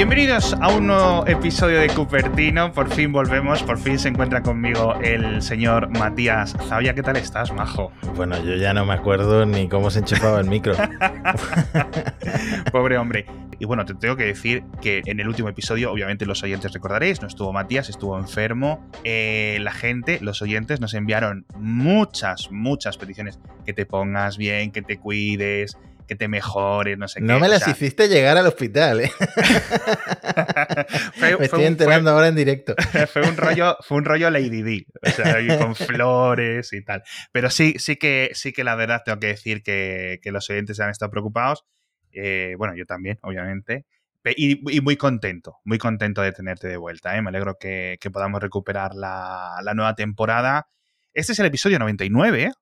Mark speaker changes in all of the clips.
Speaker 1: Bienvenidos a un nuevo episodio de Cupertino. Por fin volvemos, por fin se encuentra conmigo el señor Matías Zavia. ¿Qué tal estás, majo?
Speaker 2: Bueno, yo ya no me acuerdo ni cómo se enchufaba el micro.
Speaker 1: Pobre hombre. Y bueno, te tengo que decir que en el último episodio, obviamente los oyentes recordaréis, no estuvo Matías, estuvo enfermo. Eh, la gente, los oyentes, nos enviaron muchas, muchas peticiones. Que te pongas bien, que te cuides, que te mejores, no sé
Speaker 2: no
Speaker 1: qué.
Speaker 2: No me las hiciste llegar al hospital, ¿eh? me estoy enterando ahora en directo.
Speaker 1: fue, un rollo, fue un rollo Lady D, o sea, con flores y tal. Pero sí, sí que, sí que la verdad tengo que decir que, que los oyentes han estado preocupados. Eh, bueno, yo también, obviamente. Y, y, muy contento, muy contento de tenerte de vuelta. ¿eh? Me alegro que, que podamos recuperar la, la, nueva temporada. Este es el episodio 99, ¿eh?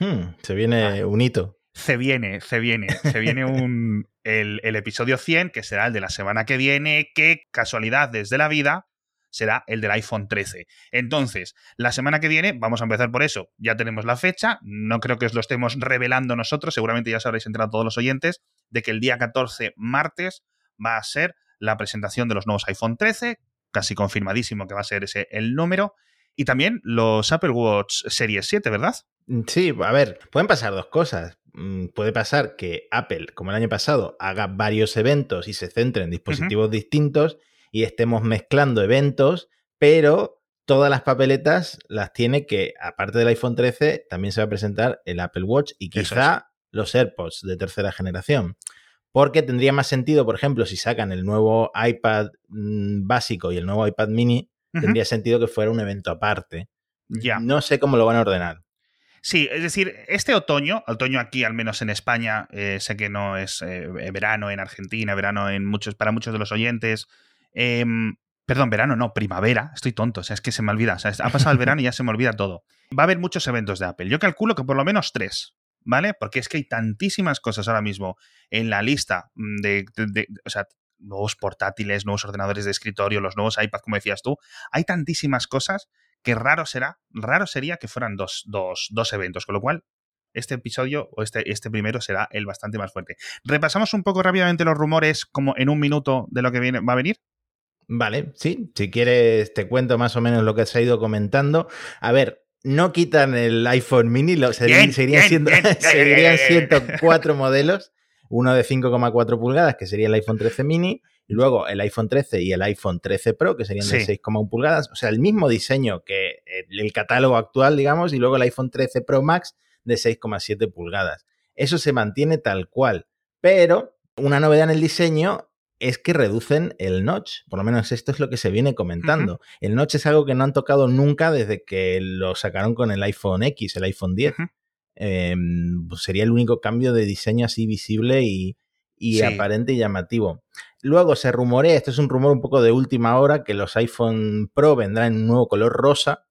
Speaker 2: Hmm, se viene ah. un hito
Speaker 1: se viene, se viene, se viene un, el, el, episodio 100, que será el de la semana que viene, que casualidad desde la vida será el del iPhone 13. Entonces, la semana que viene, vamos a empezar por eso, ya tenemos la fecha, no creo que os lo estemos revelando nosotros, seguramente ya os habréis enterado todos los oyentes, de que el día 14, martes, va a ser la presentación de los nuevos iPhone 13, casi confirmadísimo que va a ser ese el número, y también los Apple Watch Series 7, ¿verdad?
Speaker 2: Sí, a ver, pueden pasar dos cosas. Mm, puede pasar que Apple, como el año pasado, haga varios eventos y se centre en dispositivos uh -huh. distintos y estemos mezclando eventos, pero todas las papeletas las tiene que, aparte del iPhone 13, también se va a presentar el Apple Watch y quizá es. los AirPods de tercera generación. Porque tendría más sentido, por ejemplo, si sacan el nuevo iPad mmm, básico y el nuevo iPad mini, uh -huh. tendría sentido que fuera un evento aparte.
Speaker 1: Ya.
Speaker 2: No sé cómo lo van a ordenar.
Speaker 1: Sí, es decir, este otoño, otoño aquí, al menos en España, eh, sé que no es eh, verano en Argentina, verano en muchos, para muchos de los oyentes. Eh, perdón, verano, no, primavera. Estoy tonto, o sea, es que se me olvida. O sea, ha pasado el verano y ya se me olvida todo. Va a haber muchos eventos de Apple. Yo calculo que por lo menos tres, ¿vale? Porque es que hay tantísimas cosas ahora mismo en la lista de, de, de o sea, nuevos portátiles, nuevos ordenadores de escritorio, los nuevos iPads, como decías tú. Hay tantísimas cosas que raro será, raro sería que fueran dos, dos, dos eventos, con lo cual este episodio o este, este primero será el bastante más fuerte. Repasamos un poco rápidamente los rumores como en un minuto de lo que viene, va a venir.
Speaker 2: Vale, sí, si quieres te cuento más o menos lo que se ha ido comentando. A ver, no quitan el iPhone mini, lo, seguirían, siendo, seguirían 104 modelos, uno de 5,4 pulgadas, que sería el iPhone 13 mini, luego el iPhone 13 y el iPhone 13 Pro, que serían de sí. 6,1 pulgadas, o sea, el mismo diseño que el catálogo actual, digamos, y luego el iPhone 13 Pro Max de 6,7 pulgadas. Eso se mantiene tal cual, pero una novedad en el diseño es que reducen el notch, por lo menos esto es lo que se viene comentando. Uh -huh. El notch es algo que no han tocado nunca desde que lo sacaron con el iPhone X, el iPhone 10. Uh -huh. eh, pues sería el único cambio de diseño así visible y, y sí. aparente y llamativo. Luego se rumorea, esto es un rumor un poco de última hora, que los iPhone Pro vendrán en un nuevo color rosa.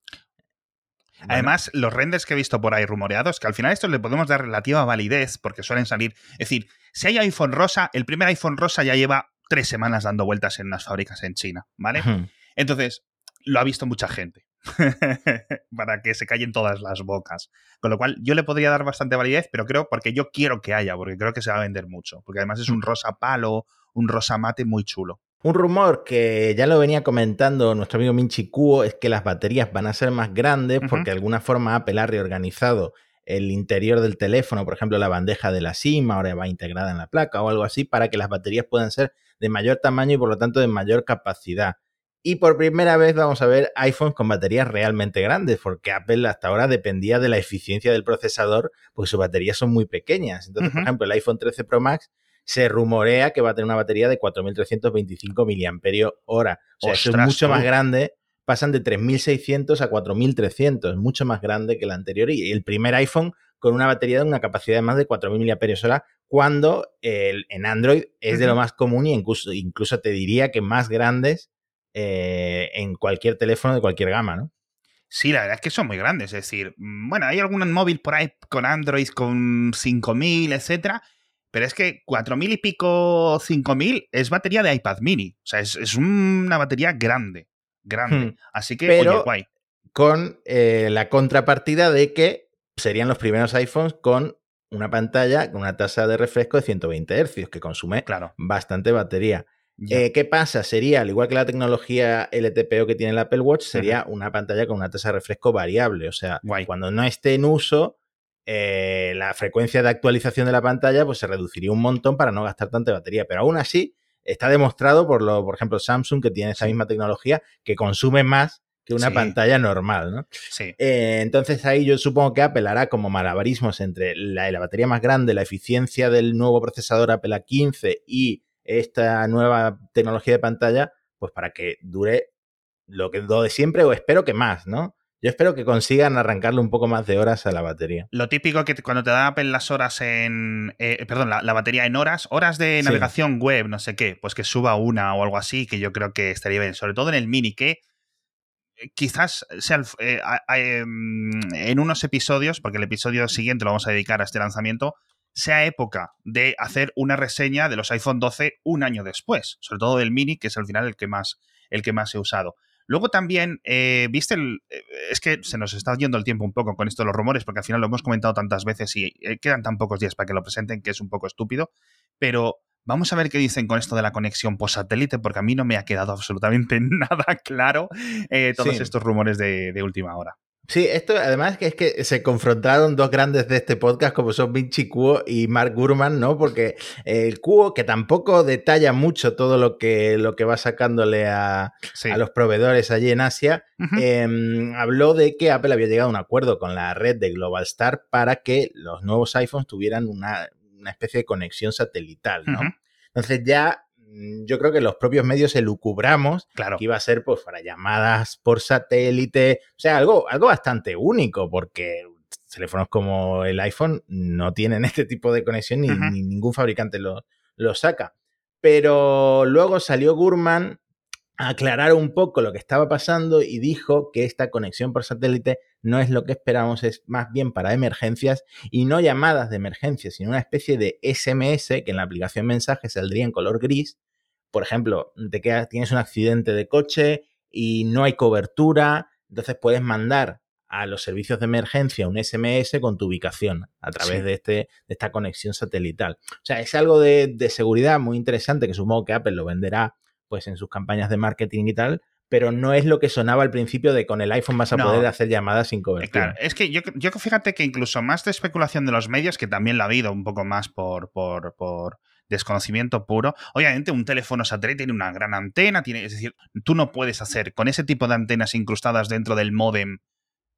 Speaker 1: Bueno. Además, los renders que he visto por ahí rumoreados, que al final esto le podemos dar relativa validez porque suelen salir. Es decir, si hay iPhone rosa, el primer iPhone rosa ya lleva tres semanas dando vueltas en unas fábricas en China, ¿vale? Uh -huh. Entonces, lo ha visto mucha gente. para que se callen todas las bocas. Con lo cual, yo le podría dar bastante validez, pero creo porque yo quiero que haya, porque creo que se va a vender mucho. Porque además es un rosa palo, un rosa mate muy chulo.
Speaker 2: Un rumor que ya lo venía comentando nuestro amigo Minchi Kuo es que las baterías van a ser más grandes porque uh -huh. de alguna forma Apple ha reorganizado el interior del teléfono, por ejemplo, la bandeja de la SIM ahora va integrada en la placa o algo así, para que las baterías puedan ser de mayor tamaño y por lo tanto de mayor capacidad. Y por primera vez vamos a ver iPhones con baterías realmente grandes, porque Apple hasta ahora dependía de la eficiencia del procesador, porque sus baterías son muy pequeñas. Entonces, uh -huh. por ejemplo, el iPhone 13 Pro Max se rumorea que va a tener una batería de 4.325 mAh. O sea, Ostras, es mucho tú. más grande. Pasan de 3.600 a 4.300, mucho más grande que el anterior. Y el primer iPhone con una batería de una capacidad de más de 4.000 mAh, cuando el, en Android es uh -huh. de lo más común y incluso, incluso te diría que más grandes eh, en cualquier teléfono de cualquier gama, ¿no?
Speaker 1: Sí, la verdad es que son muy grandes. Es decir, mm, bueno, hay algún móvil por ahí con Android con 5000, etcétera, pero es que 4000 y pico, 5000 es batería de iPad mini. O sea, es, es una batería grande. Grande. Hmm. Así que,
Speaker 2: pero
Speaker 1: oye, guay.
Speaker 2: Con eh, la contrapartida de que serían los primeros iPhones con una pantalla con una tasa de refresco de 120 Hz, que consume
Speaker 1: claro.
Speaker 2: bastante batería. Eh, ¿Qué pasa? Sería, al igual que la tecnología LTPO que tiene el Apple Watch, sería una pantalla con una tasa de refresco variable. O sea, cuando no esté en uso, eh, la frecuencia de actualización de la pantalla pues, se reduciría un montón para no gastar tanta batería. Pero aún así, está demostrado por, lo, por ejemplo, Samsung, que tiene esa misma tecnología, que consume más que una pantalla normal, ¿no?
Speaker 1: Sí.
Speaker 2: Eh, entonces ahí yo supongo que Apple hará como malabarismos entre la, la, batería más grande, la eficiencia del nuevo procesador Apple A15 y esta nueva tecnología de pantalla, pues para que dure lo que lo de siempre o espero que más, ¿no? Yo espero que consigan arrancarle un poco más de horas a la batería.
Speaker 1: Lo típico que cuando te da Apple las horas en. Eh, perdón, la, batería en horas, horas de navegación web, no sé qué, pues que suba una o algo así, que yo creo que estaría bien. Sobre todo en el mini, que eh, quizás sea eh, em, en unos episodios, porque el episodio siguiente lo vamos a dedicar a este lanzamiento, sea época de hacer una reseña de los iPhone 12 un año después, sobre todo del mini, que es al final el que más, el que más he usado. Luego también, eh, viste, el, eh, es que se nos está yendo el tiempo un poco con esto de los rumores, porque al final lo hemos comentado tantas veces y eh, quedan tan pocos días para que lo presenten que es un poco estúpido, pero vamos a ver qué dicen con esto de la conexión por satélite, porque a mí no me ha quedado absolutamente nada claro todos estos rumores de última hora.
Speaker 2: Sí, esto además que es que se confrontaron dos grandes de este podcast como son Vinci Kuo y Mark Gurman, ¿no? Porque el Kuo, que tampoco detalla mucho todo lo que, lo que va sacándole a, los proveedores allí en Asia, em, habló de que Apple había llegado a un acuerdo con la red de Global Star para que los nuevos iPhones tuvieran una, especie de conexión satelital, ¿no? Entonces ya yo creo que los propios medios elucubramos
Speaker 1: claro.
Speaker 2: que iba a ser pues para llamadas por satélite, o sea, algo, algo bastante único, porque teléfonos como el iPhone no tienen este tipo de conexión ni, ningún fabricante lo, lo, saca. Pero luego salió Gurman aclarar un poco lo que estaba pasando y dijo que esta conexión por satélite no es lo que esperamos, es más bien para emergencias y no llamadas de emergencia, sino una especie de SMS que en la aplicación mensaje saldría en color gris por ejemplo, te tienes un accidente de coche y no hay cobertura, entonces puedes mandar a los servicios de emergencia un SMS con tu ubicación a través de, este, de esta conexión satelital. O sea, es algo de, seguridad muy interesante que supongo que Apple lo venderá pues en sus campañas de marketing y tal, pero no es lo que sonaba al principio de con el iPhone vas a poder hacer llamadas sin cobertura.
Speaker 1: Claro, es que yo, yo fíjate que incluso más de especulación de los medios, que también la ha habido un poco más por, por, por desconocimiento puro. Obviamente, un teléfono satélite tiene una gran antena, tiene, es decir, tú no puedes hacer con ese tipo de antenas incrustadas dentro del modem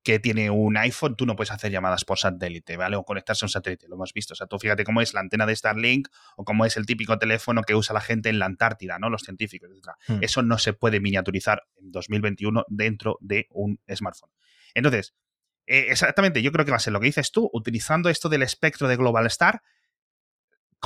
Speaker 1: que tiene un iPhone, tú no puedes hacer llamadas por satélite, ¿vale? O conectarse a un satélite, lo hemos visto. O sea, tú fíjate cómo es la antena de Starlink o cómo es el típico teléfono que usa la gente en la Antártida, ¿no? Los científicos, etc. Hmm. Eso no se puede miniaturizar en 2021 dentro de un smartphone. Entonces, eh, exactamente, yo creo que va a ser lo que dices tú, utilizando esto del espectro de Global Star,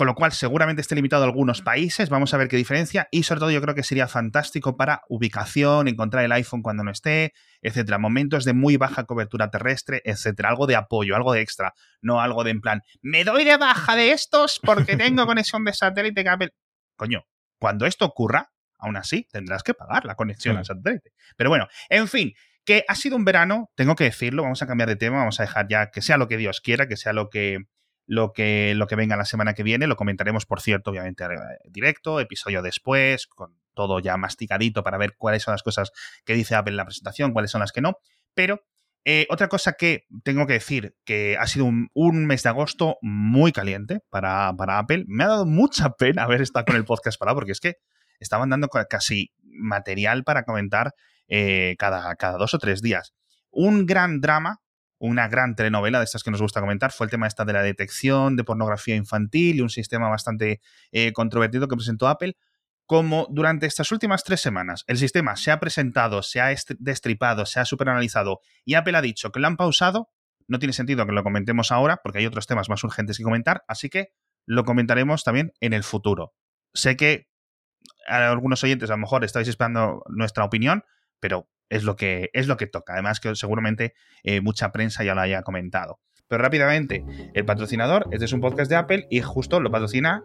Speaker 1: con lo cual seguramente esté limitado a algunos países, vamos a ver qué diferencia. Y sobre todo yo creo que sería fantástico para ubicación, encontrar el iPhone cuando no esté, etcétera, momentos de muy baja cobertura terrestre, etcétera, algo de apoyo, algo de extra, no algo de en plan, me doy de baja de estos porque tengo conexión de satélite Apple. Coño, cuando esto ocurra, aún así tendrás que pagar la conexión al satélite. Pero bueno, en fin, que ha sido un verano, tengo que decirlo, vamos a cambiar de tema, vamos a dejar ya que sea lo que Dios quiera, que sea lo que lo que, lo que venga la semana que viene. Lo comentaremos, por cierto, obviamente, directo, episodio después, con todo ya masticadito para ver cuáles son las cosas que dice Apple en la presentación, cuáles son las que no. Pero eh, otra cosa que tengo que decir, que ha sido un, mes de agosto muy caliente para, para, Apple. Me ha dado mucha pena haber estado con el podcast parado, porque es que estaban dando casi material para comentar eh, cada, cada dos o tres días. Un gran drama una gran telenovela de estas que nos gusta comentar fue el tema esta de la detección de pornografía infantil y un sistema bastante eh, controvertido que presentó Apple. Como durante estas últimas tres semanas el sistema se ha presentado, se ha destripado, se ha superanalizado y Apple ha dicho que lo han pausado, no tiene sentido que lo comentemos ahora porque hay otros temas más urgentes que comentar, así que lo comentaremos también en el futuro. Sé que a algunos oyentes a lo mejor estáis esperando nuestra opinión, pero es lo que, es lo que toca. Además que seguramente eh, mucha prensa ya lo haya comentado. Pero rápidamente, el patrocinador, este es un podcast de Apple y justo lo patrocina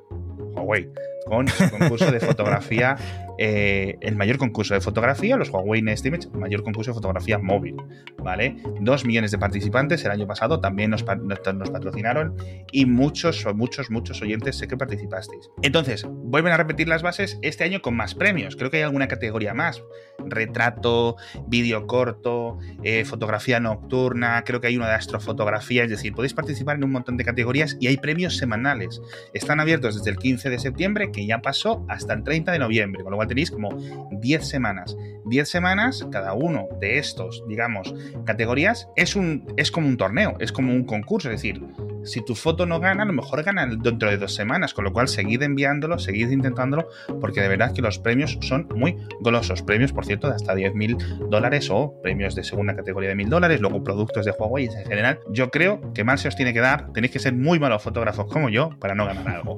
Speaker 1: Huawei, con su concurso de fotografía, eh, el mayor concurso de fotografía, los Huawei Nest Image, el mayor concurso de fotografía móvil, ¿vale? Dos millones de participantes el año pasado también nos, nos patrocinaron y muchos, muchos, muchos oyentes sé que participasteis. Entonces, vuelven a repetir las bases este año con más premios. Creo que hay alguna categoría más. Retrato, vídeo corto, eh, fotografía nocturna, creo que hay una de astrofotografía, es decir, podéis participar en un montón de categorías y hay premios semanales. Están abiertos desde el 15 de septiembre, que ya pasó, hasta el 30 de noviembre, con lo cual tenéis como 10 semanas. 10 semanas, cada uno de estos, digamos, categorías, es, un, es como un torneo, es como un concurso, es decir, si tu foto no gana, a lo mejor gana dentro de dos semanas, con lo cual seguid enviándolo, seguid intentándolo, porque de verdad que los premios son muy golosos. Premios, por cierto, de hasta 10 mil dólares o premios de segunda categoría de mil dólares, luego productos de Huawei en general. Yo creo que mal se os tiene que dar, tenéis que ser muy malos fotógrafos como yo para no ganar algo.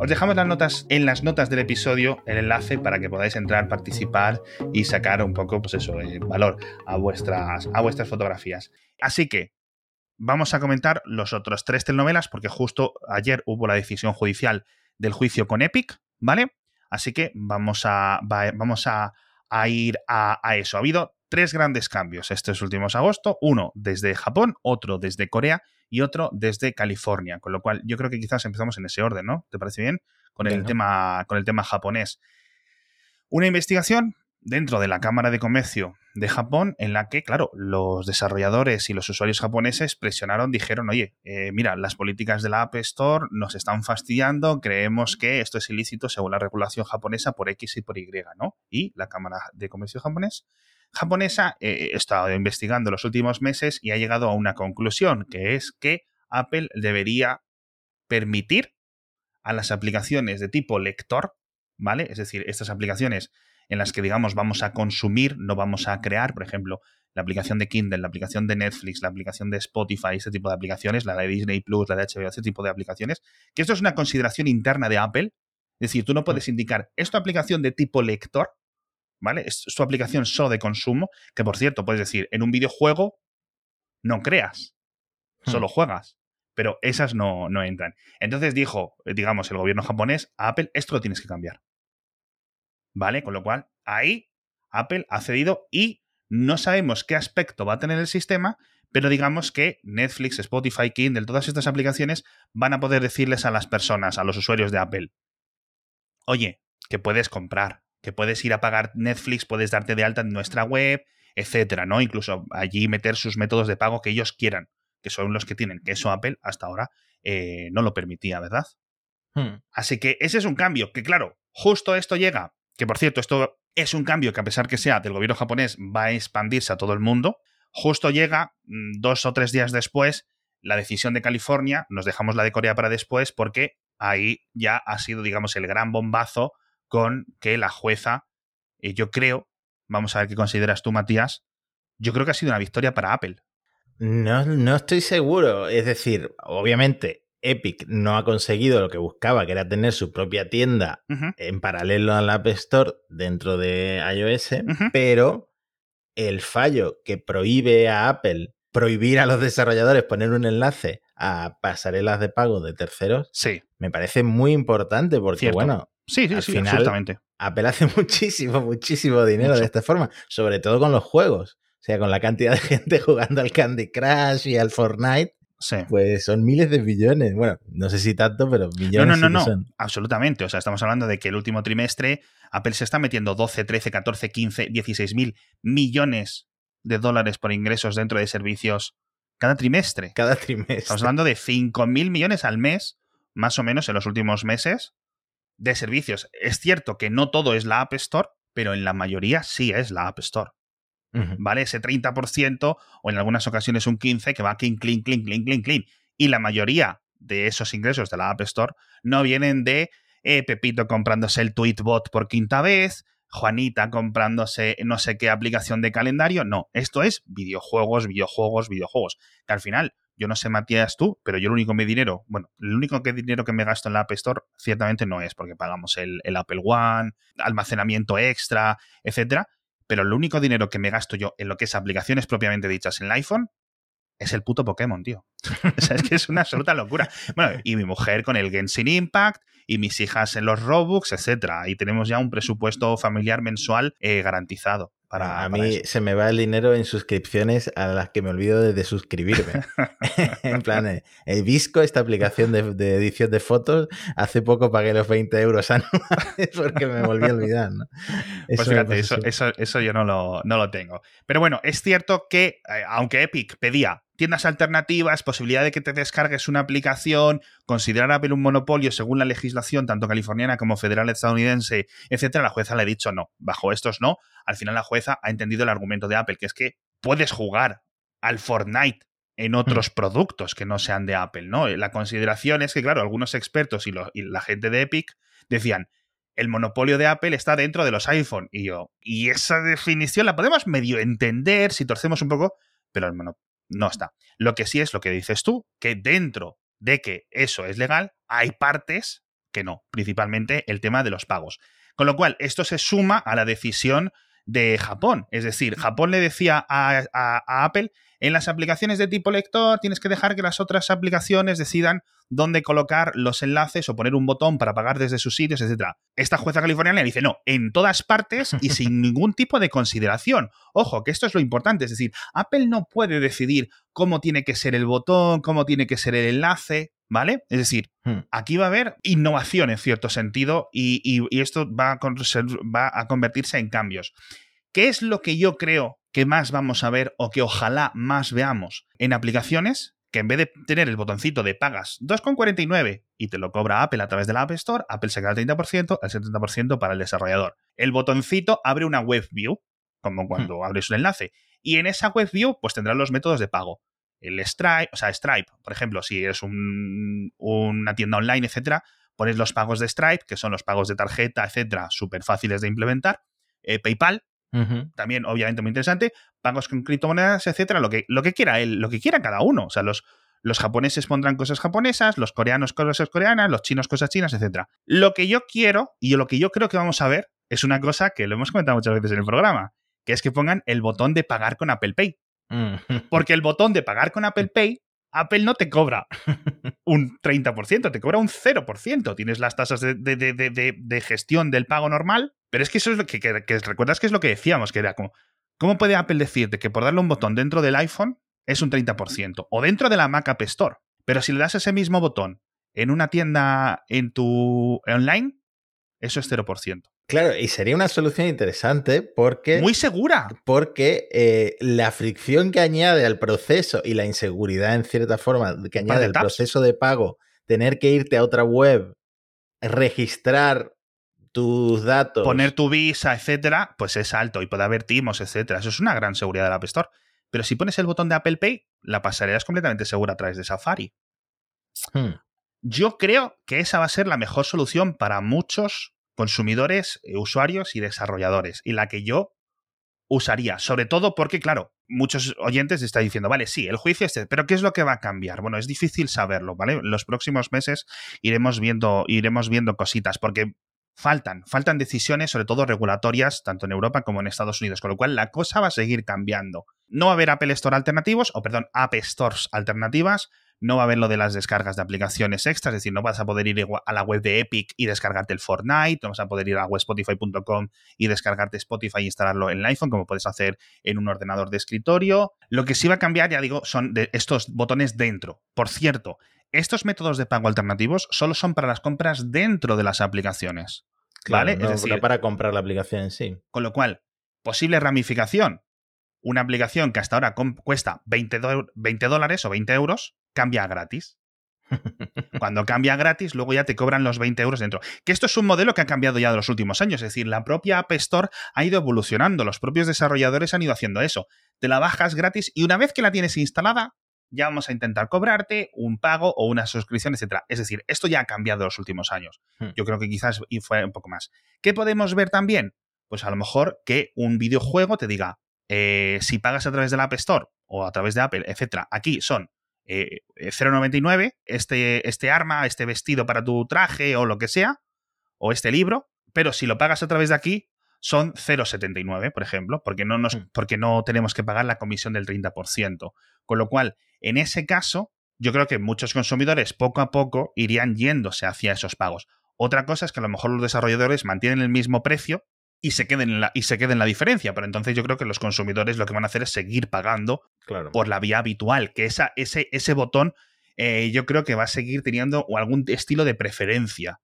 Speaker 1: Os dejamos las notas en las notas del episodio, el enlace para que podáis entrar, participar y sacar un poco, pues eso, el valor a vuestras, a vuestras fotografías. Así que vamos a comentar los otros tres telenovelas, porque justo ayer hubo la decisión judicial del juicio con Epic, ¿vale? Así que vamos a, vamos a, ir a, a, eso. Ha habido tres grandes cambios estos últimos agosto, uno desde Japón, otro desde Corea y otro desde California. Con lo cual, yo creo que quizás empezamos en ese orden, ¿no? ¿Te parece bien? Con el, tema, con el tema japonés. Una investigación dentro de la Cámara de Comercio de Japón en la que, claro, los desarrolladores y los usuarios japoneses presionaron, dijeron, oye, eh, mira, las políticas de la App Store nos están fastidiando, creemos que esto es ilícito según la regulación japonesa por X y por Y, ¿no? Y la Cámara de Comercio japonesa eh, he estado investigando los últimos meses y ha llegado a una conclusión, que es que Apple debería permitir a las aplicaciones de tipo lector, ¿vale? Es decir, estas aplicaciones en las que, digamos, vamos a consumir, no vamos a crear, por ejemplo, la aplicación de Kindle, la aplicación de Netflix, la aplicación de Spotify, este tipo de aplicaciones, la de Disney Plus, la de HBO, este tipo de aplicaciones, que esto es una consideración interna de Apple. Es decir, tú no puedes indicar, esta aplicación de tipo lector ¿vale? Es su aplicación solo de consumo, que por cierto, puedes decir, en un videojuego no creas, hmm. solo juegas, pero esas no, no entran. Entonces dijo, digamos, el gobierno japonés a Apple, esto lo tienes que cambiar. ¿Vale? Con lo cual, ahí Apple ha cedido y no sabemos qué aspecto va a tener el sistema, pero digamos que Netflix, Spotify, Kindle, todas estas aplicaciones van a poder decirles a las personas, a los usuarios de Apple, oye, que puedes comprar, que puedes ir a pagar Netflix, puedes darte de alta en nuestra web, etcétera, ¿no? Incluso allí meter sus métodos de pago que ellos quieran, que son los que tienen, que eso Apple hasta ahora eh, no lo permitía, ¿verdad? Hmm. Así que ese es un cambio, que claro, justo esto llega, que por cierto, esto es un cambio que a pesar que sea del gobierno japonés va a expandirse a todo el mundo, justo llega mm, dos o tres días después la decisión de California, nos dejamos la de Corea para después porque ahí ya ha sido, digamos, el gran bombazo con que la jueza, eh, yo creo, vamos a ver qué consideras tú, Matías, yo creo que ha sido una victoria para Apple.
Speaker 2: No, no estoy seguro. Es decir, obviamente, Epic no ha conseguido lo que buscaba, que era tener su propia tienda en paralelo al App Store dentro de iOS, pero el fallo que prohíbe a Apple prohibir a los desarrolladores poner un enlace a pasarelas de pago de terceros,
Speaker 1: sí.
Speaker 2: me parece muy importante porque, bueno,
Speaker 1: Sí, sí, sí, absolutamente.
Speaker 2: Apple hace muchísimo, muchísimo dinero de esta forma, sobre todo con los juegos. O sea, con la cantidad de gente jugando al Candy Crush y al Fortnite, sí. pues son miles de billones. Bueno, no sé si tanto, pero millones.
Speaker 1: No, no, no, no, absolutamente. O sea, estamos hablando de que el último trimestre Apple se está metiendo 12, 13, 14, 15, 16 mil millones de dólares por ingresos dentro de servicios cada trimestre.
Speaker 2: Cada trimestre.
Speaker 1: Estamos hablando de 5 mil millones al mes, más o menos, en los últimos meses de servicios. Es cierto que no todo es la App Store, pero en la mayoría sí es la App Store. ¿Vale? Ese 30% o en algunas ocasiones un 15% que va clean, clean, clean, clean, clean, clean. Y la mayoría de esos ingresos de la App Store no vienen de eh, Pepito comprándose el Tweetbot por quinta vez, Juanita comprándose no sé qué aplicación de calendario. No, esto es videojuegos, videojuegos, videojuegos. Que al final yo no sé, Matías, tú, pero yo el único mi dinero, bueno, el único que dinero que me gasto en la App Store ciertamente no es porque pagamos el, Apple One, almacenamiento extra, etcétera. Pero el único dinero que me gasto yo en lo que es aplicaciones propiamente dichas en el iPhone es el puto Pokémon, tío. o sea, es que es una absoluta locura. Bueno, y mi mujer con el Genshin Impact y mis hijas en los Robux, etcétera. Y tenemos ya un presupuesto familiar mensual eh, garantizado. Para,
Speaker 2: a mí se me va el dinero en suscripciones a las que me olvido de, suscribirme. en plan, eh, el Visco, esta aplicación de, edición de fotos, hace poco pagué los 20 euros anuales porque me volví a olvidar.
Speaker 1: Pues fíjate, eso, eso, yo no lo, no lo tengo. Pero bueno, es cierto que, eh, aunque Epic pedía tiendas alternativas, posibilidad de que te descargues una aplicación, considerar Apple un monopolio según la legislación tanto californiana como federal estadounidense, etcétera, la jueza le ha dicho no, bajo estos no. Al final la jueza ha entendido el argumento de Apple, que es que puedes jugar al Fortnite en otros mm. productos que no sean de Apple, ¿no? La consideración es que, claro, algunos expertos y, y la gente de Epic decían, el monopolio de Apple está dentro de los iPhone. Y yo, y esa definición la podemos medio entender si torcemos un poco, pero el, no está. Lo que sí es lo que dices tú, que dentro de que eso es legal, hay partes que no, principalmente el tema de los pagos. Con lo cual, esto se suma a la decisión de Japón. Es decir, Japón le decía a, a Apple en las aplicaciones de tipo lector tienes que dejar que las otras aplicaciones decidan dónde colocar los enlaces o poner un botón para pagar desde sus sitios, etc. Esta jueza californiana le dice, no, en todas partes y sin ningún tipo de consideración. Ojo, que esto es lo importante, es decir, Apple no puede decidir cómo tiene que ser el botón, cómo tiene que ser el enlace, ¿vale? Es decir, hmm. aquí va a haber innovación en cierto sentido y, esto va a, va a convertirse en cambios. ¿Qué es lo que yo creo que más vamos a ver o que ojalá más veamos en aplicaciones que en vez de tener el botoncito de pagas 2,49 y te lo cobra Apple a través de la App Store, Apple se queda el 30%, el 70% para el desarrollador. El botoncito abre una web view, como hmm. cuando abres un enlace, y en esa web view pues tendrás los métodos de pago. El Stripe, o sea, Stripe, por ejemplo, si es una tienda online, etcétera, pones los pagos de Stripe, que son los pagos de tarjeta, etcétera, súper fáciles de implementar. Eh, PayPal, también, obviamente, muy interesante. Pagos con criptomonedas, etcétera, lo que, lo que quiera él, lo que quiera cada uno. O sea, los, los japoneses pondrán cosas japonesas, los coreanos cosas coreanas, los chinos cosas chinas, etcétera. Lo que yo quiero y lo que yo creo que vamos a ver es una cosa que lo hemos comentado muchas veces en el programa, que es que pongan el botón de pagar con Apple Pay. Mm. Porque el botón de pagar con Apple Pay Apple no te cobra un 30%, te cobra un 0%. Tienes las tasas de, gestión del pago normal, pero es que eso es lo que, recuerdas que es lo que decíamos, que era como, ¿cómo puede Apple decirte que por darle un botón dentro del iPhone es un 30%? O dentro de la Mac App Store. Pero si le das ese mismo botón en una tienda en tu online, eso es 0%.
Speaker 2: Claro, y sería una solución interesante porque...
Speaker 1: Muy segura.
Speaker 2: Porque eh, la fricción que añade al proceso y la inseguridad en cierta forma que añade al proceso de pago, tener que irte a otra web, registrar tus datos...
Speaker 1: Poner tu visa, etcétera, pues es alto y puede haber timos, etcétera. Eso es una gran seguridad del App Store. Pero si pones el botón de Apple Pay, la pasarela es completamente segura a través de Safari. Hmm. Yo creo que esa va a ser la mejor solución para muchos consumidores, eh, usuarios y desarrolladores, y la que yo usaría, sobre todo porque, claro, muchos oyentes están diciendo, vale, sí, el juicio este, pero ¿qué es lo que va a cambiar? Bueno, es difícil saberlo, ¿vale? En los próximos meses iremos viendo, iremos viendo cositas, porque faltan, faltan decisiones, sobre todo regulatorias, tanto en Europa como en Estados Unidos, con lo cual la cosa va a seguir cambiando. No va a haber Apple Store alternativos, o perdón, App Stores alternativas, no va a haber lo de las descargas de aplicaciones extras, es decir, no vas a poder ir a la web de Epic y descargarte el Fortnite, no vas a poder ir a webspotify.com y descargarte Spotify e instalarlo en el iPhone, como puedes hacer en un ordenador de escritorio. Lo que sí va a cambiar, ya digo, son de estos botones dentro. Por cierto, estos métodos de pago alternativos solo son para las compras dentro de las aplicaciones. ¿Vale?
Speaker 2: es decir, para comprar la aplicación en sí.
Speaker 1: Con lo cual, posible ramificación. Una aplicación que hasta ahora cuesta 20, 20 dólares o 20 euros, cambia gratis. Cuando cambia gratis, luego ya te cobran los 20 euros dentro. Que esto es un modelo que ha cambiado ya de los últimos años. Es decir, la propia App Store ha ido evolucionando. Los propios desarrolladores han ido haciendo eso. Te la bajas gratis y una vez que la tienes instalada, ya vamos a intentar cobrarte un pago o una suscripción, etc. Es decir, esto ya ha cambiado los últimos años. Hmm. Yo creo que quizás fue un poco más. ¿Qué podemos ver también? Pues a lo mejor que un videojuego te diga, eh, si pagas a través de la App Store o a través de Apple, etc. Aquí son 0,99 eh, este, este arma, este vestido para tu traje o lo que sea, o este libro, pero si lo pagas a través de aquí, son 0,79, por ejemplo, porque no, nos, hmm. porque no tenemos que pagar la comisión del 30%. Con lo cual, en ese caso, yo creo que muchos consumidores poco a poco irían yéndose hacia esos pagos. Otra cosa es que a lo mejor los desarrolladores mantienen el mismo precio y se queden en la, y se queden la diferencia. Pero entonces yo creo que los consumidores lo que van a hacer es seguir pagando por la vía habitual, que esa, ese, ese botón eh, yo creo que va a seguir teniendo algún estilo de preferencia.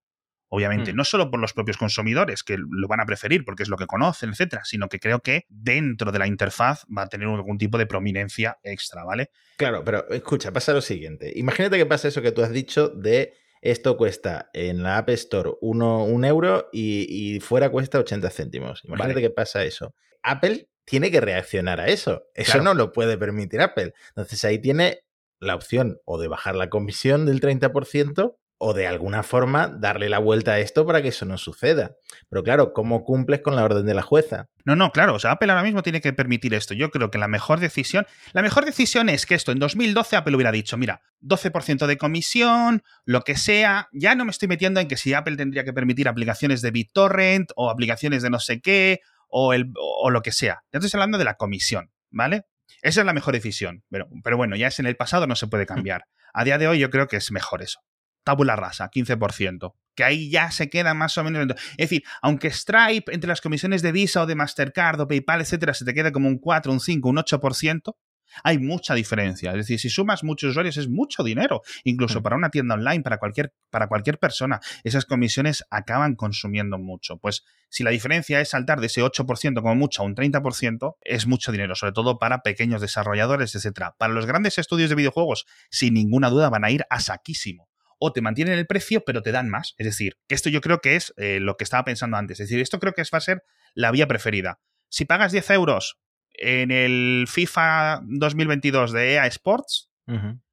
Speaker 1: Obviamente, mm. no solo por los propios consumidores, que lo van a preferir porque es lo que conocen, etcétera, sino que creo que dentro de la interfaz va a tener algún tipo de prominencia extra, ¿vale?
Speaker 2: Claro, pero escucha, pasa lo siguiente. Imagínate que pasa eso que tú has dicho de esto cuesta en la App Store un euro y, fuera cuesta 80 céntimos. Imagínate que pasa eso. Apple tiene que reaccionar a eso. Eso no lo puede permitir Apple. Entonces ahí tiene la opción o de bajar la comisión del 30% o de alguna forma darle la vuelta a esto para que eso no suceda. Pero claro, ¿cómo cumples con la orden de la jueza?
Speaker 1: No, no, claro, o sea, Apple ahora mismo tiene que permitir esto. Yo creo que la mejor decisión, la mejor decisión es que esto en 2012 Apple hubiera dicho, mira, 12% de comisión, lo que sea, ya no me estoy metiendo en que si Apple tendría que permitir aplicaciones de BitTorrent o aplicaciones de no sé qué o, el, o lo que sea. Ya estoy hablando de la comisión, ¿vale? Esa es la mejor decisión, pero, pero bueno, ya es en el pasado, no se puede cambiar. A día de hoy yo creo que es mejor eso tabula rasa, 15%. Que ahí ya se queda más o menos. Es decir, aunque Stripe, entre las comisiones de Visa o de Mastercard o PayPal, etcétera, se te quede como un 4, un 5, un 8%, hay mucha diferencia. Es decir, si sumas muchos usuarios es mucho dinero, incluso mm. para una tienda online, para cualquier, para cualquier persona. Esas comisiones acaban consumiendo mucho. Pues si la diferencia es saltar de ese 8% como mucho a un 30%, es mucho dinero, sobre todo para pequeños desarrolladores, etcétera. Para los grandes estudios de videojuegos, sin ninguna duda, van a ir a saquísimo o te mantienen el precio, pero te dan más. Es decir, que esto yo creo que es eh, lo que estaba pensando antes. Es decir, esto creo que va a ser la vía preferida. Si pagas 10 euros en el FIFA 2022 de EA Sports,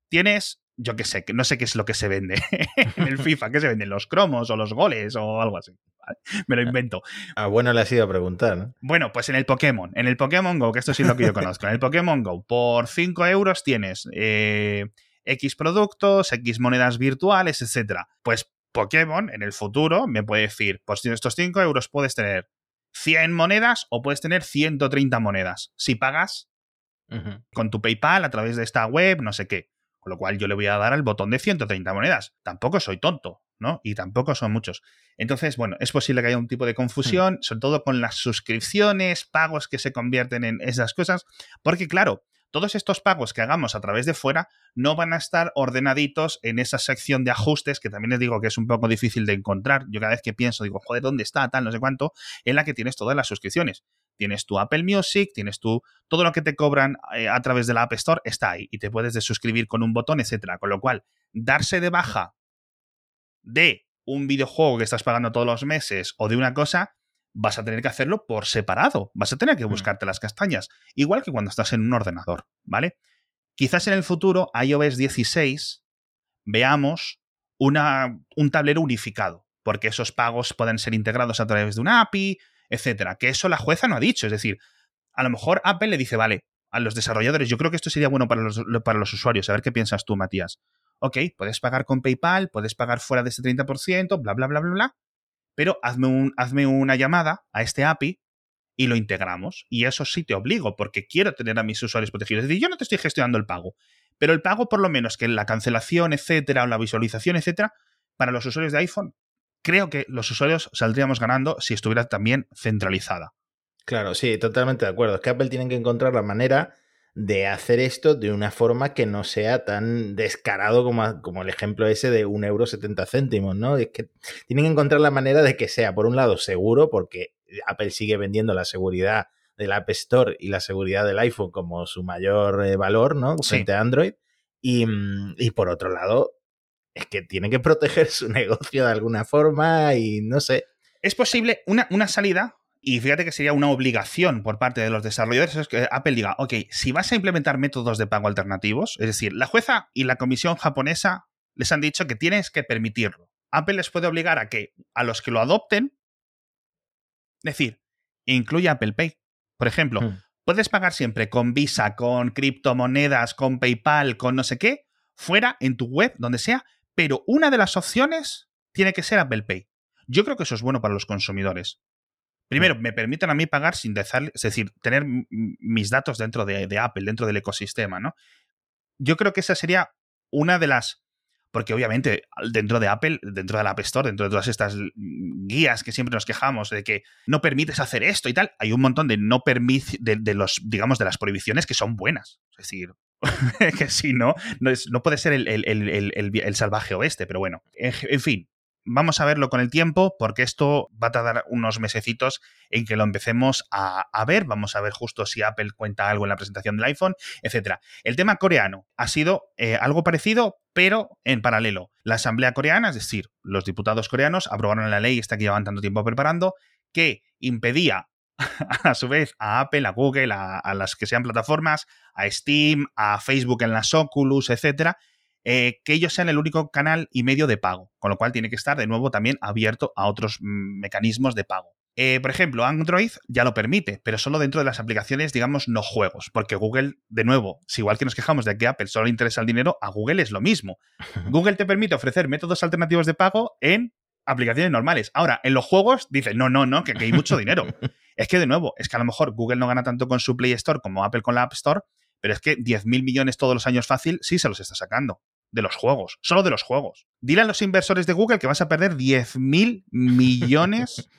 Speaker 1: tienes, yo qué sé, no sé qué es lo que se vende en el FIFA, ¿qué se venden? ¿Los cromos o los goles o algo así? Me lo invento.
Speaker 2: Ah, bueno, le has ido a preguntar, ¿no?
Speaker 1: Bueno, pues en el Pokémon, en el Pokémon Go, que esto sí es lo que yo conozco, en el Pokémon Go, por 5 euros tienes eh, X productos, X monedas virtuales, etc. Pues Pokémon en el futuro me puede decir, pues estos 5 euros puedes tener 100 monedas o puedes tener 130 monedas. Si pagas con tu PayPal a través de esta web, no sé qué. Con lo cual yo le voy a dar al botón de 130 monedas. Tampoco soy tonto, ¿no? Y tampoco son muchos. Entonces, bueno, es posible que haya un tipo de confusión, sobre todo con las suscripciones, pagos que se convierten en esas cosas, porque claro, todos estos pagos que hagamos a través de fuera no van a estar ordenaditos en esa sección de ajustes, que también les digo que es un poco difícil de encontrar. Yo cada vez que pienso, digo, joder, ¿dónde está? Tal, no sé cuánto, en la que tienes todas las suscripciones. Tienes tu Apple Music, tienes tu. Todo lo que te cobran eh, a través de la App Store está ahí y te puedes desuscribir con un botón, etcétera. Con lo cual, darse de baja de un videojuego que estás pagando todos los meses o de una cosa vas a tener que hacerlo por separado, vas a tener que mm. buscarte las castañas, igual que cuando estás en un ordenador, ¿vale? Quizás en el futuro, iOS 16, veamos una, un tablero unificado, porque esos pagos pueden ser integrados a través de una API, etcétera. Que eso la jueza no ha dicho, es decir, a lo mejor Apple le dice, vale, a los desarrolladores, yo creo que esto sería bueno para los, para los usuarios, a ver qué piensas tú, Matías. Ok, puedes pagar con PayPal, puedes pagar fuera de ese 30%, bla, bla, bla, bla, bla, pero hazme, un, hazme una llamada a este API y lo integramos. Y eso sí te obligo, porque quiero tener a mis usuarios protegidos. Es decir, yo no te estoy gestionando el pago, pero el pago, por lo menos, que la cancelación, etcétera, o la visualización, etcétera, para los usuarios de iPhone, creo que los usuarios saldríamos ganando si estuviera también centralizada.
Speaker 2: Claro, sí, totalmente de acuerdo. Es que Apple tiene que encontrar la manera de hacer esto de una forma que no sea tan descarado como, como el ejemplo ese de un euro céntimos, ¿no? Es que tienen que encontrar la manera de que sea, por un lado, seguro, porque Apple sigue vendiendo la seguridad del App Store y la seguridad del iPhone como su mayor eh, valor, ¿no? Frente a Android. Y, mm, y por otro lado, es que tiene que proteger su negocio de alguna forma y no sé.
Speaker 1: Es posible una, una salida y fíjate que sería una obligación por parte de los desarrolladores es que Apple diga, ok, si vas a implementar métodos de pago alternativos, es decir, la jueza y la comisión japonesa les han dicho que tienes que permitirlo. Apple les puede obligar a que a los que lo adopten, decir, incluye Apple Pay. Por ejemplo, hmm. puedes pagar siempre con Visa, con criptomonedas, con PayPal, con no sé qué, fuera en tu web, donde sea, pero una de las opciones tiene que ser Apple Pay. Yo creo que eso es bueno para los consumidores. Primero, me permiten a mí pagar sin dejar, es decir, tener mis datos dentro de, Apple, dentro del ecosistema, ¿no? Yo creo que esa sería una de las porque obviamente dentro de Apple, dentro de la App Store, dentro de todas estas guías que siempre nos quejamos de que no permites hacer esto y tal, hay un montón de no permite, de, los, digamos, de las prohibiciones que son buenas. Es decir, que si no, no, no puede ser el, el, salvaje oeste, pero bueno, en fin, Vamos a verlo con el tiempo porque esto va a tardar unos mesecitos en que lo empecemos a, ver. Vamos a ver justo si Apple cuenta algo en la presentación del iPhone, etc. El tema coreano ha sido eh, algo parecido, pero en paralelo. La Asamblea Coreana, es decir, los diputados coreanos, aprobaron la ley esta que llevan tanto tiempo preparando, que impedía a su vez a Apple, a Google, a, a, las que sean plataformas, a Steam, a Facebook en las Oculus, etcétera, eh, que ellos sean el único canal y medio de pago, con lo cual tiene que estar de nuevo también abierto a otros mm, mecanismos de pago. Eh, por ejemplo, Android ya lo permite, pero solo dentro de las aplicaciones, digamos, no juegos, porque Google, de nuevo, si igual que nos quejamos de que Apple solo le interesa el dinero, a Google es lo mismo. Google te permite ofrecer métodos alternativos de pago en aplicaciones normales. Ahora, en los juegos dice, no, no, no, que aquí hay mucho dinero. es que, de nuevo, es que a lo mejor Google no gana tanto con su Play Store como Apple con la App Store, pero es que 10.000 millones todos los años fácil sí se los está sacando de los juegos, solo de los juegos. Dile a los inversores de Google que vas a perder 10.000 millones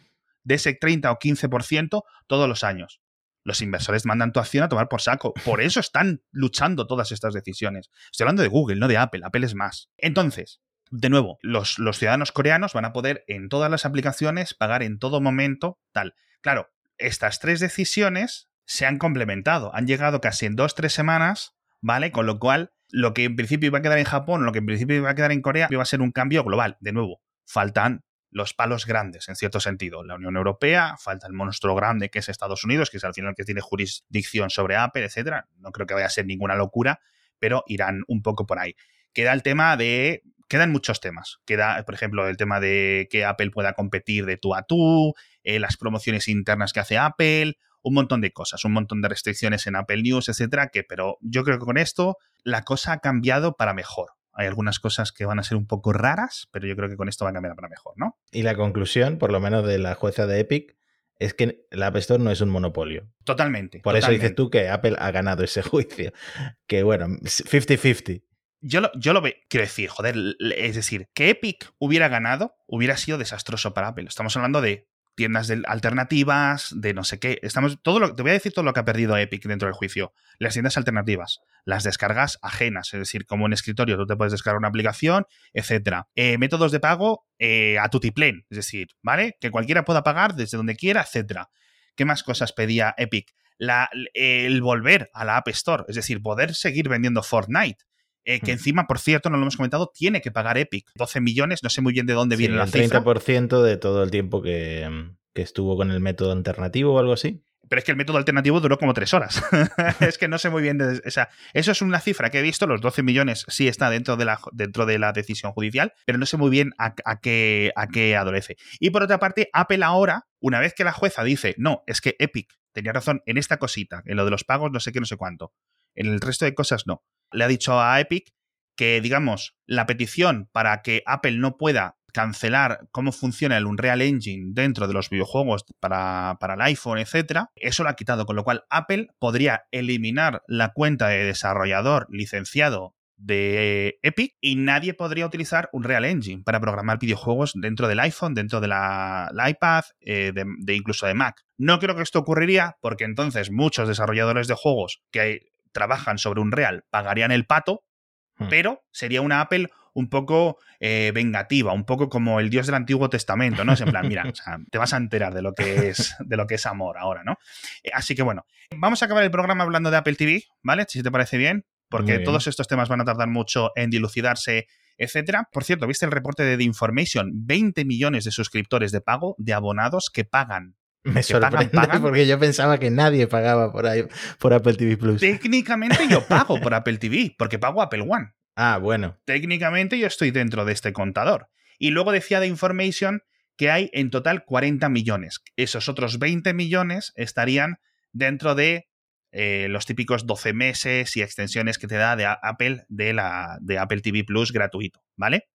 Speaker 1: de ese 30 o 15% todos los años. Los inversores mandan tu acción a tomar por saco. Por eso están luchando todas estas decisiones. Estoy hablando de Google, no de Apple. Apple es más. Entonces, de nuevo, los, los ciudadanos coreanos van a poder en todas las aplicaciones pagar en todo momento tal. Claro, estas tres decisiones se han complementado. Han llegado casi en dos, tres semanas, ¿vale? Con lo cual lo que en principio iba a quedar en Japón, lo que en principio iba a quedar en Corea, iba a ser un cambio global. De nuevo, faltan los palos grandes, en cierto sentido. La Unión Europea, falta el monstruo grande que es Estados Unidos, que es al final que tiene jurisdicción sobre Apple, etcétera. No creo que vaya a ser ninguna locura, pero irán un poco por ahí. Queda el tema de. Quedan muchos temas. Queda, por ejemplo, el tema de que Apple pueda competir de tú a tú, eh, las promociones internas que hace Apple, un montón de cosas, un montón de restricciones en Apple News, etcétera, que, pero yo creo que con esto la cosa ha cambiado para mejor. Hay algunas cosas que van a ser un poco raras, pero yo creo que con esto va a cambiar para mejor, ¿no?
Speaker 2: Y la conclusión, por lo menos de la jueza de Epic, es que la App Store no es un monopolio.
Speaker 1: Totalmente.
Speaker 2: Por eso dices tú que Apple ha ganado ese juicio. Que bueno, 50-50.
Speaker 1: Yo lo, yo lo veo, quiero decir, joder, es decir, que Epic hubiera ganado hubiera sido desastroso para Apple. Estamos hablando de tiendas de alternativas, de no sé qué. Estamos, todo lo, te voy a decir todo lo que ha perdido Epic dentro del juicio. Las tiendas alternativas, las descargas ajenas, es decir, como en escritorio tú te puedes descargar una aplicación, etcétera. Eh, métodos de pago eh, a tutiplén, es decir, ¿vale? Que cualquiera pueda pagar desde donde quiera, etcétera. ¿Qué más cosas pedía Epic? La, el volver a la App Store, es decir, poder seguir vendiendo Fortnite. Eh, que encima, por cierto, no lo hemos comentado, tiene que pagar Epic. 12 millones, no sé muy bien de dónde viene la cifra.
Speaker 2: El 30% de todo el tiempo que, que estuvo con el método alternativo o algo así.
Speaker 1: Pero es que el método alternativo duró como tres horas. es que no sé muy bien. De, o sea, eso es una cifra que he visto. Los 12 millones sí está dentro de la, dentro de la decisión judicial, pero no sé muy bien a, qué, a qué adolece. Y por otra parte, Apple ahora, una vez que la jueza dice, no, es que Epic tenía razón en esta cosita, en lo de los pagos, no sé qué, no sé cuánto. En el resto de cosas no le ha dicho a Epic que, digamos, la petición para que Apple no pueda cancelar cómo funciona el Unreal Engine dentro de los videojuegos para, para, el iPhone, etcétera, eso lo ha quitado, con lo cual Apple podría eliminar la cuenta de desarrollador licenciado de Epic y nadie podría utilizar Unreal Engine para programar videojuegos dentro del iPhone, dentro de la, iPad, eh, de, de, incluso de Mac. No creo que esto ocurriría porque entonces muchos desarrolladores de juegos que trabajan sobre un real pagarían el pato, hmm. pero sería una Apple un poco eh, vengativa, un poco como el Dios del Antiguo Testamento, ¿no? Es en plan, mira, te vas a enterar de lo que es, de lo que es amor ahora, ¿no? Eh, así que bueno, vamos a acabar el programa hablando de Apple TV, ¿vale? Si te parece bien, porque todos estos temas van a tardar mucho en dilucidarse etcétera. Por cierto, ¿viste el reporte de The Information? 20 millones de suscriptores de pago, de abonados que pagan
Speaker 2: me sorprende porque yo pensaba que nadie pagaba por, ahí, por Apple TV Plus.
Speaker 1: Técnicamente yo pago por Apple TV, porque pago Apple One.
Speaker 2: Ah, bueno.
Speaker 1: Técnicamente yo estoy dentro de este contador. Y luego decía de Information que hay en total 40 millones. Esos otros 20 millones estarían dentro de eh, los típicos 12 meses y extensiones que te da de Apple de, la, de Apple TV Plus gratuito, ¿vale?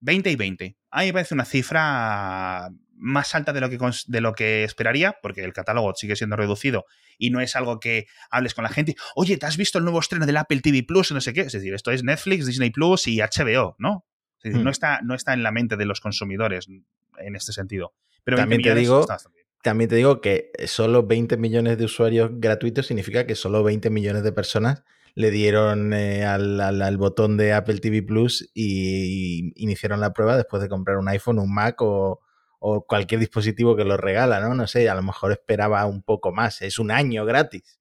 Speaker 1: 20 hmm. y 20. a mí me parece una cifra más alta de lo, que, de lo que esperaría, porque el catálogo sigue siendo reducido y no es algo que hables con la gente, oye, ¿te has visto el nuevo estreno del Apple TV Plus? No sé qué. Es decir, esto es Netflix, Disney Plus y HBO, ¿no? Es decir, no, hmm. está, no está en la mente de los consumidores en este sentido. Pero
Speaker 2: también te digo, también te digo que solo 20 millones de usuarios gratuitos significa que solo 20 millones de personas le dieron eh, al, botón de Apple TV Plus y, iniciaron la prueba después de comprar un iPhone, un Mac o, cualquier dispositivo que lo regala, ¿no? No sé, a lo mejor esperaba un poco más. Es un año gratis.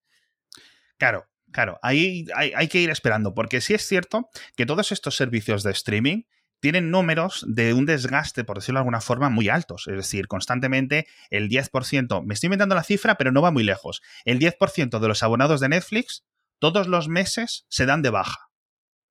Speaker 1: Claro, claro. Ahí hay, hay que ir esperando, porque sí es cierto que todos estos servicios de streaming tienen números de un desgaste, por decirlo de alguna forma, muy altos. Es decir, constantemente el 10%, me estoy inventando la cifra, pero no va muy lejos. El 10% de los abonados de Netflix todos los meses se dan de baja.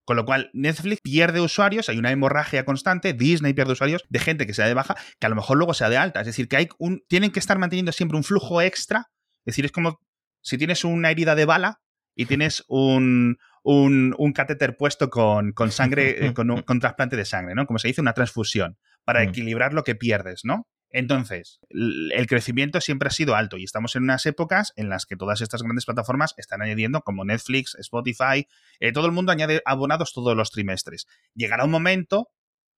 Speaker 1: Con lo cual, Netflix pierde usuarios, hay una hemorragia constante, Disney pierde usuarios de gente que se da de baja, que a lo mejor luego se da de alta. Es decir, que hay un, tienen que estar manteniendo siempre un flujo extra. Es decir, es como si tienes una herida de bala y tienes un, un, catéter puesto con, sangre, eh, con un trasplante de sangre, ¿no? Como se dice, una transfusión, para mm. equilibrar lo que pierdes, ¿no? Entonces, el crecimiento siempre ha sido alto y estamos en unas épocas en las que todas estas grandes plataformas están añadiendo, como Netflix, Spotify, eh, todo el mundo añade abonados todos los trimestres. Llegará un momento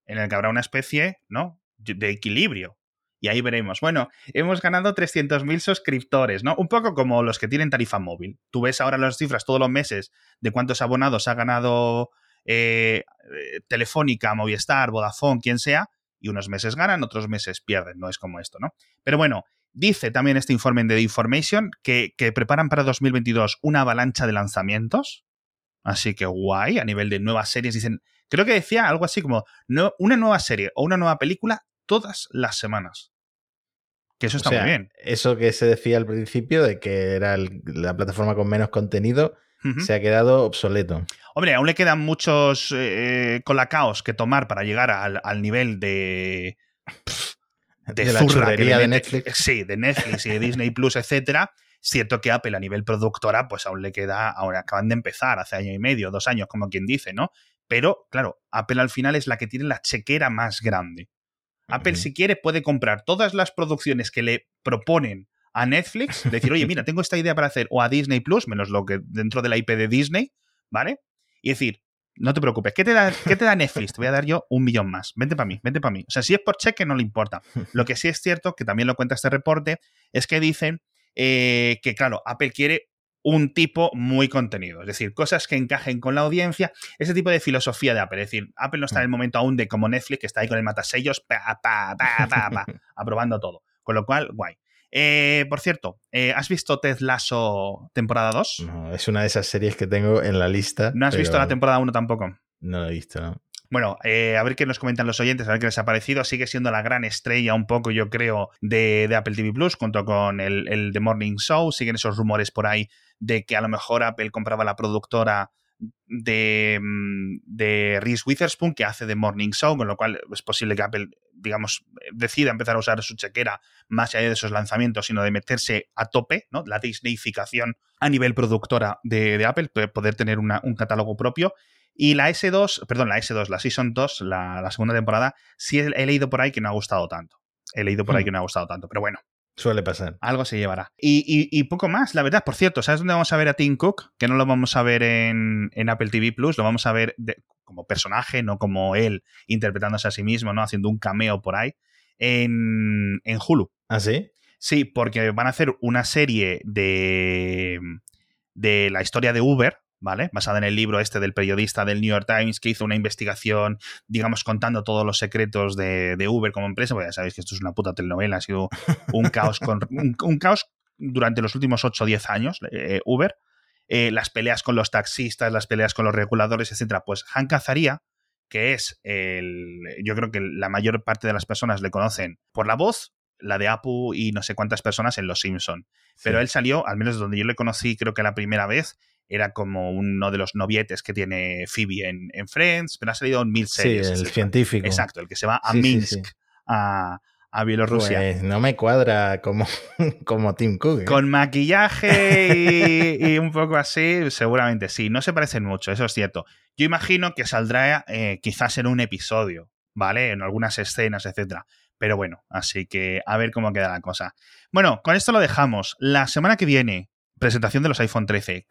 Speaker 1: en el que habrá una especie, ¿no? De equilibrio. Y ahí veremos. Bueno, hemos ganado 300.000 suscriptores, ¿no? Un poco como los que tienen tarifa móvil. Tú ves ahora las cifras todos los meses de cuántos abonados ha ganado eh, eh, Telefónica, Movistar, Vodafone, quien sea, y unos meses ganan, otros meses pierden, no es como esto, ¿no? Pero bueno, dice también este informe de The Information que, preparan para 2022 una avalancha de lanzamientos, así que guay, a nivel de nuevas series, dicen, creo que decía algo así como una nueva serie o una nueva película todas las semanas. Que eso está muy bien.
Speaker 2: Eso que se decía al principio de que era la plataforma con menos contenido, se ha quedado obsoleto.
Speaker 1: Hombre, aún le quedan muchos eh, colacaos que tomar para llegar al, nivel de.
Speaker 2: de, la de Netflix.
Speaker 1: Sí, de Netflix y de Disney Plus, etcétera. Cierto que Apple a nivel productora, pues aún le queda, ahora acaban de empezar, hace año y medio, dos años, como quien dice, ¿no? Pero, claro, Apple al final es la que tiene la chequera más grande. Apple, si quiere, puede comprar todas las producciones que le proponen a Netflix, decir, oye, mira, tengo esta idea para hacer, o a Disney Plus, menos lo que dentro de la IP de Disney, ¿vale? Y decir, no te preocupes, ¿qué te da, qué te da Netflix? Te voy a dar yo un millón más. Vente para mí, vente para mí. O sea, si es por cheque, no le importa. Lo que sí es cierto, que también lo cuenta este reporte, es que dicen eh, que, claro, Apple quiere un tipo muy contenido, es decir, cosas que encajen con la audiencia, ese tipo de filosofía de Apple, es decir, Apple no está en el momento aún de como Netflix, que está ahí con el matasellos, pa, pa, pa, pa, aprobando todo, con lo cual, guay. Eh, por cierto, eh, ¿has visto Ted Lasso temporada 2?
Speaker 2: No, es una de esas series que tengo en la lista.
Speaker 1: ¿No has visto la temporada 1 tampoco?
Speaker 2: No la he visto, no.
Speaker 1: Bueno, eh, a ver qué nos comentan los oyentes, a ver qué les ha parecido. Sigue siendo la gran estrella, un poco, yo creo, de, Apple TV Plus, junto con el, el, The Morning Show. Siguen esos rumores por ahí de que a lo mejor Apple compraba la productora de, mm, de Reese Witherspoon, que hace The Morning Show, con lo cual es posible que Apple, digamos, decida empezar a usar su chequera más allá de esos lanzamientos, sino de meterse a tope, ¿no? La Disneyficación a nivel productora de, Apple, poder tener un catálogo propio. Y la S2, perdón, la S2, la Season 2, la, segunda temporada, sí he, leído por ahí que no ha gustado tanto. He leído por ahí hmm. que no ha gustado tanto, pero bueno,
Speaker 2: Suele pasar.
Speaker 1: Algo se llevará. Y, poco más, la verdad. Por cierto, ¿sabes dónde vamos a ver a Tim Cook? Que no lo vamos a ver en, Apple TV Plus, lo vamos a ver como personaje, no como él interpretándose a sí mismo, ¿no? Haciendo un cameo por ahí. En, en Hulu.
Speaker 2: ¿Ah, sí?
Speaker 1: Sí, porque van a hacer una serie de, de la historia de Uber, ¿vale? Basada en el libro este del periodista del New York Times que hizo una investigación, digamos, contando todos los secretos de, Uber como empresa, porque ya sabéis que esto es una puta telenovela, ha sido un caos, con, un, caos durante los últimos 8 o 10 años, eh, Uber. Eh, las peleas con los taxistas, las peleas con los reguladores, etcétera. Pues Han Cazaría, que es el. Yo creo que la mayor parte de las personas le conocen por la voz, la de Apu y no sé cuántas personas en Los Simpson. Pero él salió, al menos donde yo le conocí, creo que la primera vez, era como uno de los novietes que tiene Phoebe en, en Friends, pero ha salido en mil series.
Speaker 2: Sí, el científico.
Speaker 1: Exacto, el que se va a Minsk, a, a, Bielorrusia.
Speaker 2: Pues no me cuadra como, como Tim Cook. ¿eh?
Speaker 1: Con maquillaje y, un poco así, seguramente sí. No se parecen mucho, eso es cierto. Yo imagino que saldrá eh, quizás en un episodio, ¿vale? En algunas escenas, etcétera. Pero bueno, así que a ver cómo queda la cosa. Bueno, con esto lo dejamos. La semana que viene, presentación de los iPhone 13.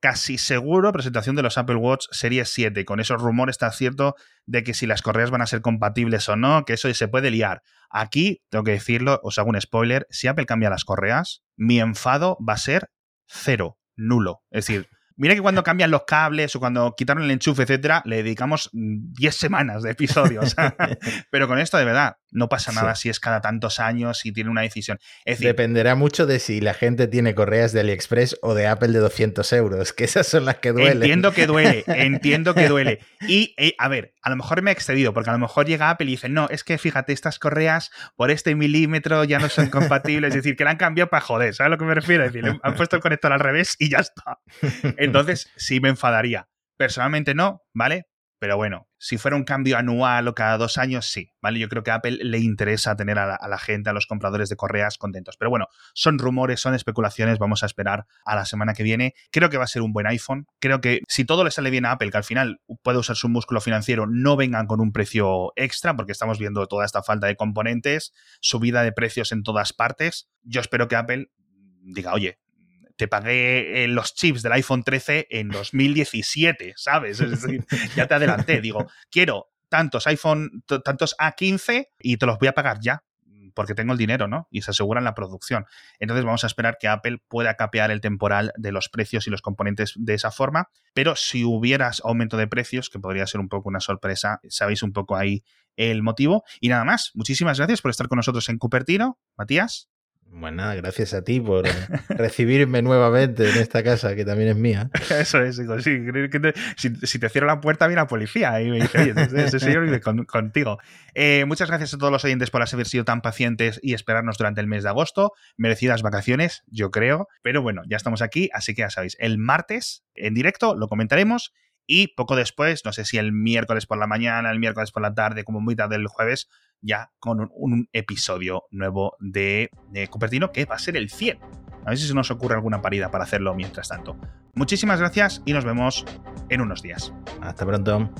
Speaker 1: casi seguro presentación de los Apple Watch Series 7. Con esos rumores está cierto de que si las correas van a ser compatibles o no, que eso se puede liar. Aquí, tengo que decirlo, os hago un spoiler, si Apple cambia las correas, mi enfado va a ser cero, nulo. Es decir, Mira que cuando cambian los cables o cuando quitaron el enchufe, etcétera, le dedicamos 10 semanas de episodios. Pero con esto, de verdad, no pasa nada si es cada tantos años y tiene una decisión.
Speaker 2: Dependerá mucho de si la gente tiene correas de AliExpress o de Apple de 200 euros, que esas son las que duelen.
Speaker 1: Entiendo que duele, entiendo que duele. Y, eh, a ver, a lo mejor me he excedido, porque a lo mejor llega Apple y dice, no, es que fíjate, estas correas por este milímetro ya no son compatibles. es decir, que la han cambiado para joder, ¿sabes a lo que me refiero? Es decir, han puesto el conector al revés y ya está. Entonces, sí me enfadaría. Personalmente no, ¿vale? Pero bueno, si fuera un cambio anual o cada dos años, sí, ¿vale? Yo creo que a Apple le interesa tener a la, gente, a los compradores de correas contentos. Pero bueno, son rumores, son especulaciones, vamos a esperar a la semana que viene. Creo que va a ser un buen iPhone. Creo que si todo le sale bien a Apple, que al final puede usar su músculo financiero, no vengan con un precio extra, porque estamos viendo toda esta falta de componentes, subida de precios en todas partes. Yo espero que Apple diga, oye, te pagué eh, los chips del iPhone 13 en 2017, ¿sabes? Es decir, ya te adelanté, digo, quiero tantos iPhone, tantos A15 y te los voy a pagar ya porque tengo el dinero, ¿no? Y se aseguran la producción. Entonces vamos a esperar que Apple pueda capear el temporal de los precios y los componentes de esa forma, pero si hubieras aumento de precios, que podría ser un poco una sorpresa, sabéis un poco ahí el motivo. Y nada más, muchísimas gracias por estar con nosotros en Cupertino, Matías.
Speaker 2: Bueno, nada, gracias a ti por recibirme nuevamente en esta casa, que también es mía.
Speaker 1: Eso es, sí, si, te cierro la puerta viene la policía y me dice, oye, ese señor vive contigo. Eh, muchas gracias a todos los oyentes por haber sido tan pacientes y esperarnos durante el mes de agosto. Merecidas vacaciones, yo creo. Pero bueno, ya estamos aquí, así que ya sabéis, el martes en directo lo comentaremos y poco después, no sé si el miércoles por la mañana, el miércoles por la tarde, como muy tarde el jueves, ya con un, episodio nuevo de, de, Cupertino que va a ser el 100. A ver si se nos ocurre alguna parida para hacerlo mientras tanto. Muchísimas gracias y nos vemos en unos días.
Speaker 2: Hasta pronto.